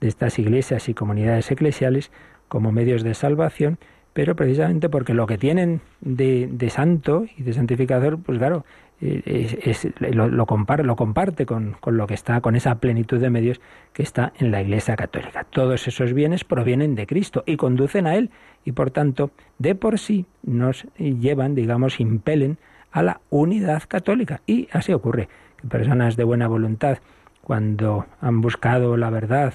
de estas iglesias y comunidades eclesiales como medios de salvación, pero precisamente porque lo que tienen de, de santo y de santificador, pues claro, es, lo, comparte, lo comparte con, con, lo que está, con esa plenitud de medios que está en la Iglesia Católica. Todos esos bienes provienen de Cristo y conducen a Él y por tanto de por sí nos llevan, digamos, impelen a la unidad católica. Y así ocurre, personas de buena voluntad, cuando han buscado la verdad,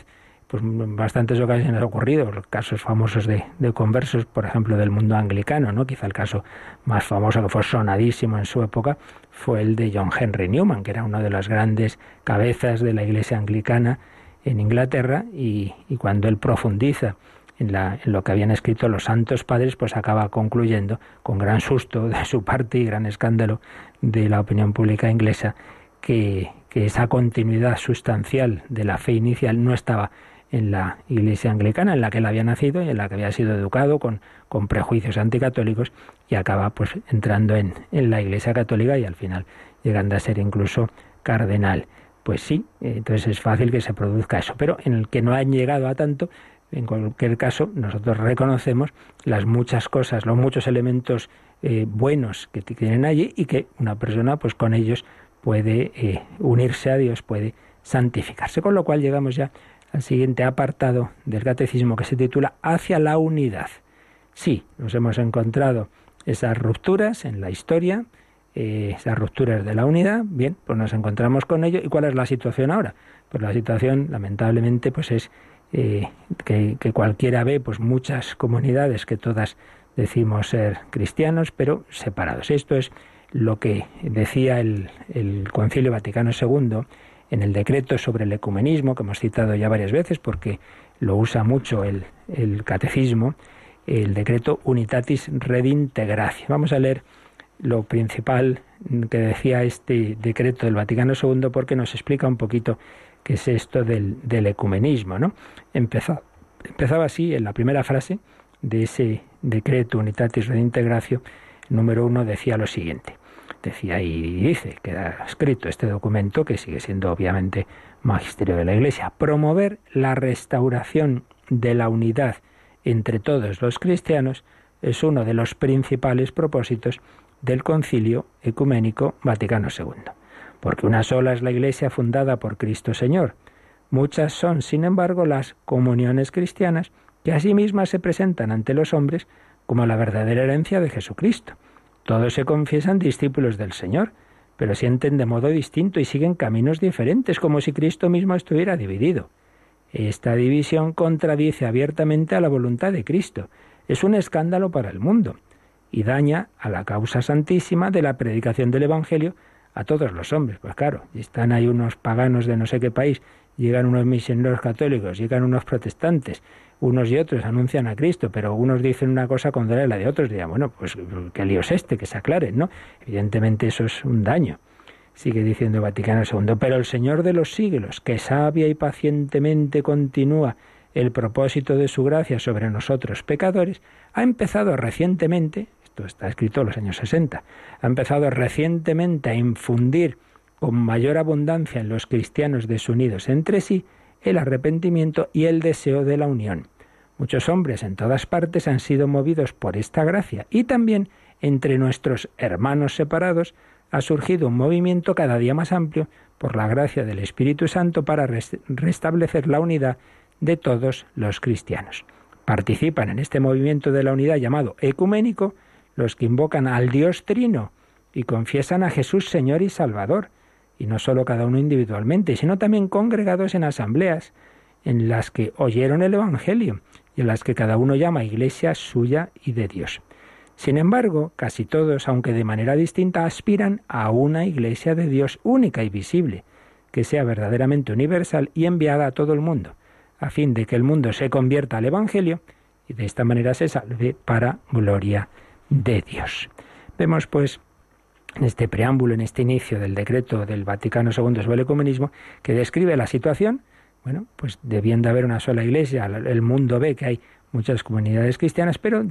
pues en bastantes ocasiones ha ocurrido, casos famosos de, conversos, por ejemplo, del mundo anglicano, ¿no? Quizá el caso más famoso que fue sonadísimo en su época fue el de John Henry Newman, que era uno de las grandes cabezas de la iglesia anglicana en Inglaterra, y, cuando él profundiza en, la, en, lo que habían escrito los santos padres, pues acaba concluyendo, con gran susto de su parte y gran escándalo de la opinión pública inglesa, que, esa continuidad sustancial de la fe inicial no estaba en la iglesia anglicana en la que él había nacido y en la que había sido educado con, con prejuicios anticatólicos y acaba pues entrando en, en la iglesia católica y al final llegando a ser incluso cardenal. Pues sí, entonces es fácil que se produzca eso, pero en el que no han llegado a tanto, en cualquier caso, nosotros reconocemos las muchas cosas, los muchos elementos eh, buenos que tienen allí y que una persona pues con ellos puede eh, unirse a Dios, puede santificarse. Con lo cual llegamos ya al siguiente apartado del catecismo que se titula Hacia la unidad. Sí, nos hemos encontrado esas rupturas en la historia, eh, esas rupturas de la unidad, bien, pues nos encontramos con ello. ¿Y cuál es la situación ahora? Pues la situación, lamentablemente, pues es eh, que, cualquiera ve pues muchas comunidades que todas decimos ser cristianos, pero separados. Esto es lo que decía el, Concilio Vaticano II en el decreto sobre el ecumenismo, que hemos citado ya varias veces porque lo usa mucho el, catecismo, el decreto Unitatis Redintegratio. Vamos a leer lo principal que decía este decreto del Vaticano II porque nos explica un poquito qué es esto del, ecumenismo. ¿no? empezaba así en la primera frase de ese decreto Unitatis Redintegratio, número uno, decía lo siguiente decía y dice, queda escrito este documento, que sigue siendo obviamente magisterio de la Iglesia, promover la restauración de la unidad entre todos los cristianos es uno de los principales propósitos del Concilio Ecuménico Vaticano II, porque una sola es la Iglesia fundada por Cristo Señor. Muchas son, sin embargo, las comuniones cristianas que asimismo se presentan ante los hombres como la verdadera herencia de Jesucristo. Todos se confiesan discípulos del Señor, pero sienten de modo distinto y siguen caminos diferentes, como si Cristo mismo estuviera dividido. Esta división contradice abiertamente a la voluntad de Cristo. Es un escándalo para el mundo y daña a la causa santísima de la predicación del Evangelio a todos los hombres. Pues claro, están ahí unos paganos de no sé qué país, llegan unos misioneros católicos, llegan unos protestantes, unos y otros anuncian a Cristo, pero unos dicen una cosa contraria a la de otros, dirían, bueno, pues qué lío es este, que se aclare, ¿no? Evidentemente eso es un daño. sigue diciendo Vaticano II, pero el Señor de los siglos, que sabia y pacientemente continúa el propósito de su gracia sobre nosotros pecadores, ha empezado recientemente, esto está escrito en los años 60, ha empezado recientemente a infundir con mayor abundancia en los cristianos desunidos entre sí el arrepentimiento y el deseo de la unión. Muchos hombres en todas partes han sido movidos por esta gracia y también entre nuestros hermanos separados ha surgido un movimiento cada día más amplio por la gracia del Espíritu Santo para restablecer la unidad de todos los cristianos. Participan en este movimiento de la unidad llamado ecuménico los que invocan al Dios Trino y confiesan a Jesús Señor y Salvador, y no solo cada uno individualmente, sino también congregados en asambleas en las que oyeron el Evangelio y en las que cada uno llama iglesia suya y de Dios. Sin embargo, casi todos, aunque de manera distinta, aspiran a una iglesia de Dios única y visible, que sea verdaderamente universal y enviada a todo el mundo, a fin de que el mundo se convierta al Evangelio y de esta manera se salve para gloria de Dios. Vemos pues en este preámbulo, en este inicio del decreto del Vaticano II sobre el ecumenismo, que describe la situación, bueno, pues debiendo haber una sola iglesia, el mundo ve que hay muchas comunidades cristianas, pero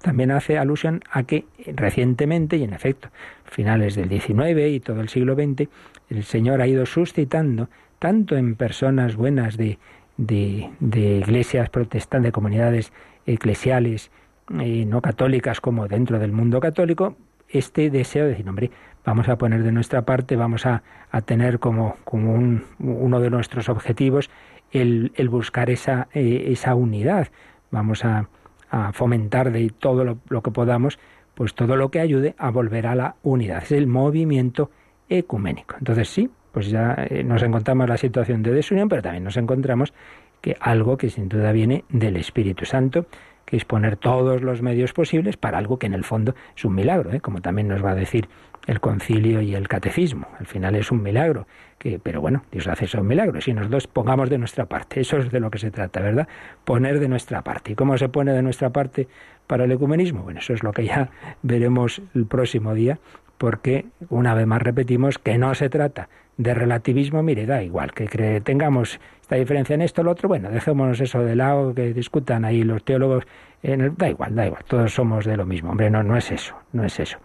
también hace alusión a que recientemente, y en efecto, finales del XIX y todo el siglo XX, el Señor ha ido suscitando, tanto en personas buenas de, de, iglesias protestantes, de comunidades eclesiales, y no católicas como dentro del mundo católico, este deseo de decir, hombre, vamos a poner de nuestra parte, vamos a, tener como, como un, uno de nuestros objetivos el, el buscar esa, eh, esa unidad, vamos a, a fomentar de todo lo, lo, que podamos, pues todo lo que ayude a volver a la unidad. Es el movimiento ecuménico. Entonces sí, pues ya eh, nos encontramos en la situación de desunión, pero también nos encontramos que algo que sin duda viene del Espíritu Santo, que es poner todos los medios posibles para algo que en el fondo es un milagro, ¿eh? como también nos va a decir el concilio y el catecismo. Al final es un milagro, que, pero bueno, Dios hace eso un milagro. Si nos dos pongamos de nuestra parte, eso es de lo que se trata, ¿verdad? Poner de nuestra parte. ¿Y cómo se pone de nuestra parte para el ecumenismo? Bueno, eso es lo que ya veremos el próximo día, porque una vez más repetimos que no se trata de relativismo, mire, da igual, que tengamos esta diferencia en esto o lo otro, bueno, dejémonos eso de lado, que discutan ahí los teólogos, en da igual, da igual, todos somos de lo mismo, hombre, no, no es eso, no es eso.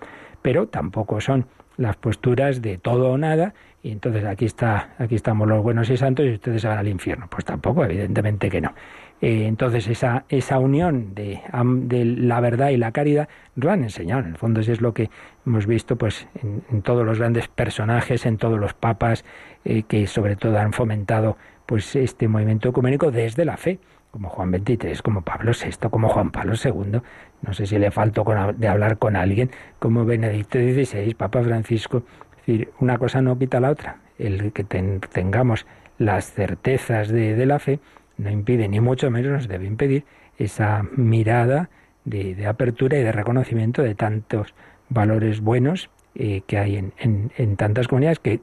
Pero tampoco son las posturas de todo o nada, y entonces aquí está, aquí estamos los buenos y santos y ustedes se van al infierno. Pues tampoco, evidentemente que no. Eh, entonces esa, esa unión de, de, la verdad y la caridad lo han enseñado. En el fondo eso es lo que hemos visto pues en, todos los grandes personajes, en todos los papas eh, que sobre todo han fomentado pues este movimiento ecuménico desde la fe, como Juan XXIII, como Pablo VI, como Juan Pablo II. No sé si le faltó de hablar con alguien como Benedicto XVI, Papa Francisco. Es decir, una cosa no quita la otra. El que tengamos las certezas de, la fe no impide, ni mucho menos nos debe impedir, esa mirada de, apertura y de reconocimiento de tantos valores buenos eh, que hay en, en, tantas comunidades que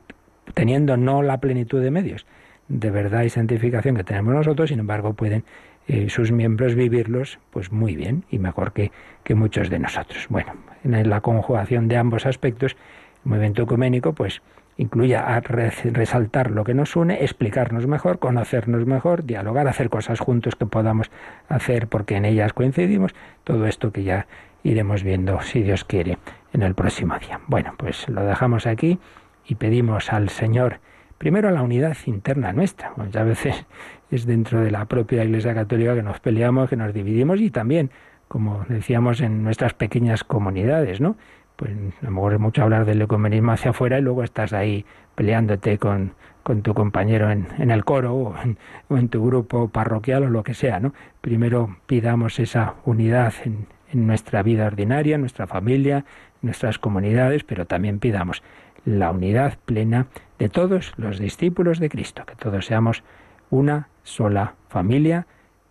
teniendo no la plenitud de medios de verdad y santificación que tenemos nosotros, sin embargo pueden eh, sus miembros vivirlos pues muy bien y mejor que, que muchos de nosotros. Bueno, en la conjugación de ambos aspectos, el movimiento ecuménico pues incluye a resaltar lo que nos une, explicarnos mejor, conocernos mejor, dialogar, hacer cosas juntos que podamos hacer porque en ellas coincidimos, todo esto que ya iremos viendo, si Dios quiere, en el próximo día. Bueno, pues lo dejamos aquí y pedimos al Señor, primero la unidad interna nuestra, muchas a veces es dentro de la propia Iglesia Católica que nos peleamos, que nos dividimos y también, como decíamos, en nuestras pequeñas comunidades, ¿no? pues a lo mejor es mucho hablar del ecumenismo hacia afuera y luego estás ahí peleándote con, con tu compañero en, en el coro o en, o en, tu grupo parroquial o lo que sea, ¿no? Primero pidamos esa unidad en, en nuestra vida ordinaria, en nuestra familia, en nuestras comunidades, pero también pidamos la unidad plena de todos los discípulos de Cristo, que todos seamos una sola familia,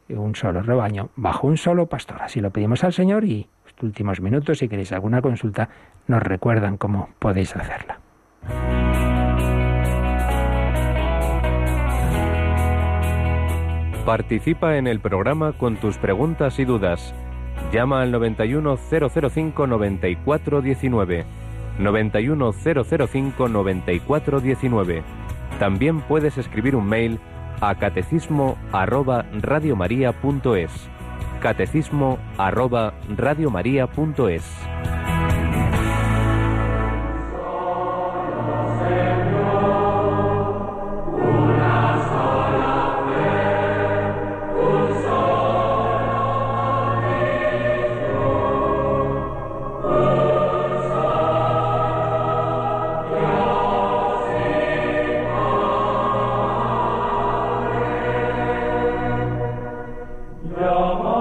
un solo rebaño, bajo un solo pastor. Así lo pedimos al Señor y últimos minutos. Si queréis alguna consulta, nos recuerdan cómo podéis hacerla. Participa en el programa con tus preguntas y dudas. Llama al 91005 9419. 91005 9419. También puedes escribir un mail a catecismo arroba radiomaria.es. Catecismo arroba radiomaria.es. solo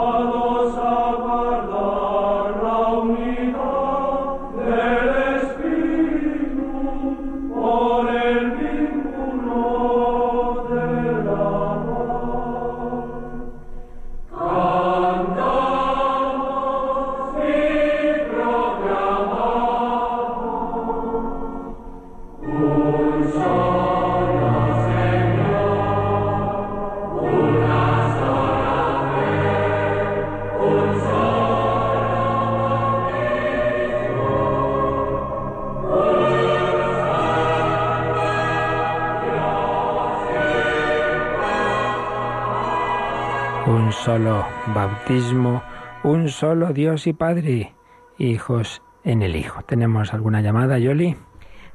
solo Dios y Padre, hijos en el Hijo. ¿Tenemos alguna llamada, Yoli?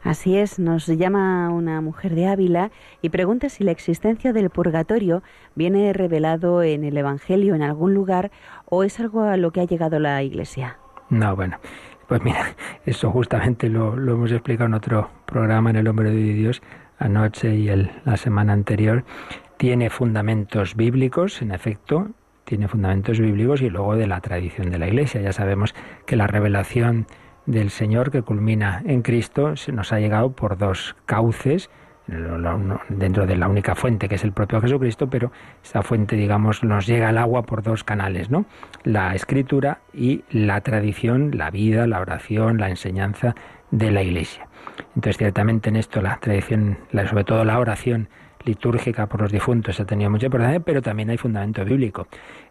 Así es, nos llama una mujer de Ávila y pregunta si la existencia del purgatorio viene revelado en el Evangelio en algún lugar o es algo a lo que ha llegado la Iglesia. No, bueno, pues mira, eso justamente lo, hemos explicado en otro programa en El Hombre de Dios anoche y el, la semana anterior tiene fundamentos bíblicos, en efecto, tiene fundamentos bíblicos y luego de la tradición de la Iglesia. Ya sabemos que la revelación del Señor que culmina en Cristo se nos ha llegado por dos cauces dentro de la única fuente que es el propio Jesucristo, pero esa fuente, digamos, nos llega al agua por dos canales, ¿no? La escritura y la tradición, la vida, la oración, la enseñanza de la Iglesia. Entonces, ciertamente en esto la tradición, sobre todo la oración, litúrgica por los difuntos ha tenido mucha importancia, pero también hay fundamento bíblico.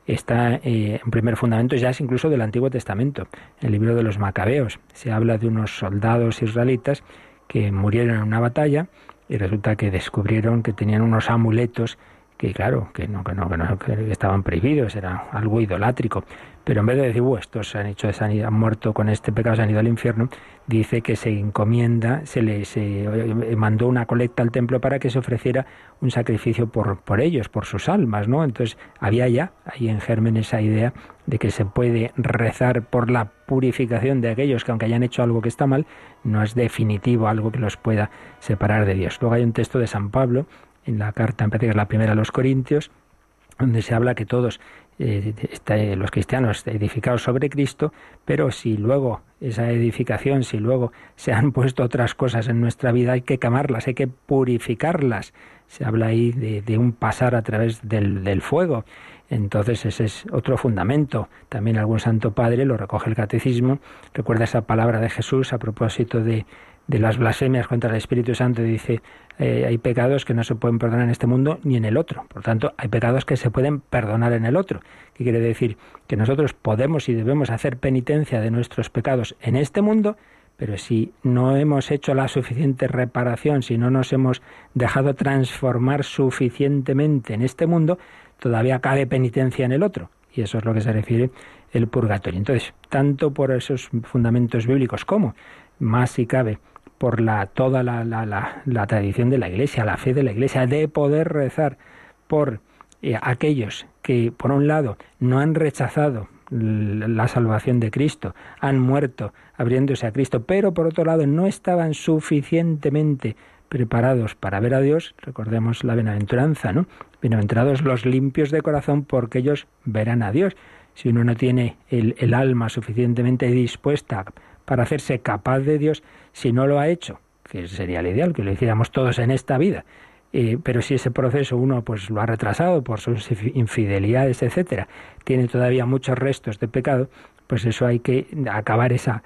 Está eh, en primer fundamento ya es incluso del Antiguo Testamento. En el libro de los Macabeos se habla de unos soldados israelitas que murieron en una batalla y resulta que descubrieron que tenían unos amuletos que claro, que no, que no, que no, que estaban prohibidos, era algo idolátrico. Pero en vez de decir, estos han hecho, han muerto con este pecado, se han ido al infierno, dice que se encomienda, se le eh, mandó una colecta al templo para que se ofreciera un sacrificio por, por ellos, por sus almas, ¿no? Entonces había ya ahí en germen esa idea de que se puede rezar por la purificación de aquellos que aunque hayan hecho algo que está mal, no es definitivo algo que los pueda separar de Dios. Luego hay un texto de San Pablo en la carta, en que es la primera a los Corintios, donde se habla que todos los cristianos edificados sobre Cristo, pero si luego esa edificación, si luego se han puesto otras cosas en nuestra vida, hay que quemarlas, hay que purificarlas. Se habla ahí de, un pasar a través del, del, fuego. Entonces ese es otro fundamento. También algún santo padre lo recoge el catecismo, recuerda esa palabra de Jesús a propósito de de las blasfemias contra el Espíritu Santo dice eh, hay pecados que no se pueden perdonar en este mundo ni en el otro. Por tanto, hay pecados que se pueden perdonar en el otro. ¿Qué quiere decir? Que nosotros podemos y debemos hacer penitencia de nuestros pecados en este mundo, pero si no hemos hecho la suficiente reparación, si no nos hemos dejado transformar suficientemente en este mundo, todavía cabe penitencia en el otro. Y eso es lo que se refiere el purgatorio. Entonces, tanto por esos fundamentos bíblicos como, más si cabe, por la, toda la, la, la, tradición de la Iglesia, la fe de la Iglesia, de poder rezar por eh, aquellos que, por un lado, no han rechazado la salvación de Cristo, han muerto abriéndose a Cristo, pero por otro lado no estaban suficientemente preparados para ver a Dios, recordemos la bienaventuranza, ¿no? Bienaventurados los limpios de corazón porque ellos verán a Dios. Si uno no tiene el, el alma suficientemente dispuesta para hacerse capaz de Dios si no lo ha hecho, que sería el ideal, que lo hiciéramos todos en esta vida. Eh, pero si ese proceso uno pues lo ha retrasado por sus infidelidades, etcétera, tiene todavía muchos restos de pecado, pues eso hay que acabar esa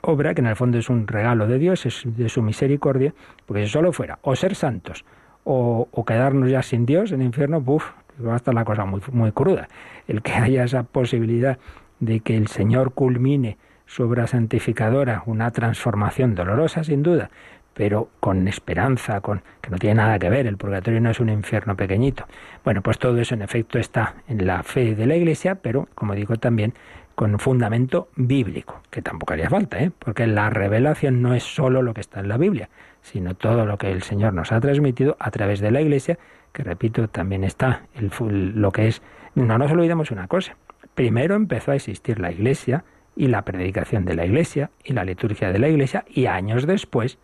obra que en el fondo es un regalo de Dios, es de su misericordia, porque si solo fuera o ser santos o, quedarnos ya sin Dios en el infierno, ¡buf! va a estar la cosa muy, muy cruda. El que haya esa posibilidad de que el Señor culmine su obra santificadora, una transformación dolorosa sin duda, pero con esperanza, con que no tiene nada que ver, el purgatorio no es un infierno pequeñito. Bueno, pues todo eso en efecto está en la fe de la Iglesia, pero como digo también con fundamento bíblico, que tampoco haría falta, ¿eh? porque la revelación no es solo lo que está en la Biblia, sino todo lo que el Señor nos ha transmitido a través de la Iglesia, que repito, también está el, lo que es... No nos olvidemos una cosa, primero empezó a existir la Iglesia y la predicación de la Iglesia y la liturgia de la Iglesia, y años después,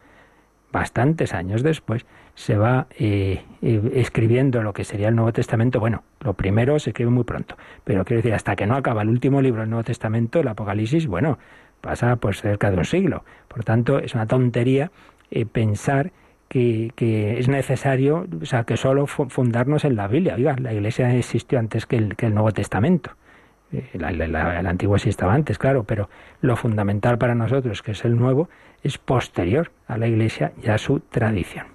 bastantes años después, se va eh, eh, escribiendo lo que sería el Nuevo Testamento. Bueno, lo primero se escribe muy pronto, pero quiero decir, hasta que no acaba el último libro del Nuevo Testamento, el Apocalipsis, bueno, pasa pues cerca de un siglo. Por tanto, es una tontería eh, pensar que, es necesario, o sea, que solo fundarnos en la Biblia. Oiga, la Iglesia existió antes que el, que el Nuevo Testamento. El, antiguo sí estaba antes, claro, pero lo fundamental para nosotros, que es el nuevo, es posterior a la Iglesia y a su tradición.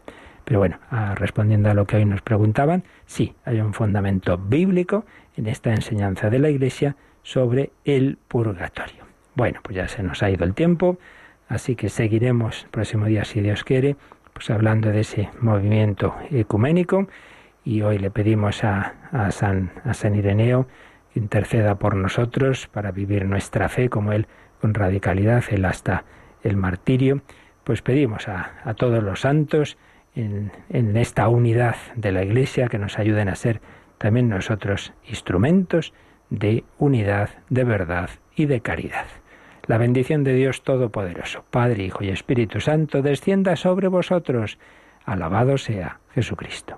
Pero bueno, respondiendo a lo que hoy nos preguntaban, sí, hay un fundamento bíblico en esta enseñanza de la Iglesia sobre el purgatorio. Bueno, pues ya se nos ha ido el tiempo, así que seguiremos el próximo día, si Dios quiere, pues hablando de ese movimiento ecuménico. Y hoy le pedimos a, San, a San Ireneo interceda por nosotros para vivir nuestra fe como él con radicalidad, él hasta el martirio. Pues pedimos a, a todos los santos, en, esta unidad de la Iglesia, que nos ayuden a ser también nosotros instrumentos de unidad, de verdad y de caridad. La bendición de Dios Todopoderoso, Padre, Hijo y Espíritu Santo, descienda sobre vosotros. Alabado sea Jesucristo.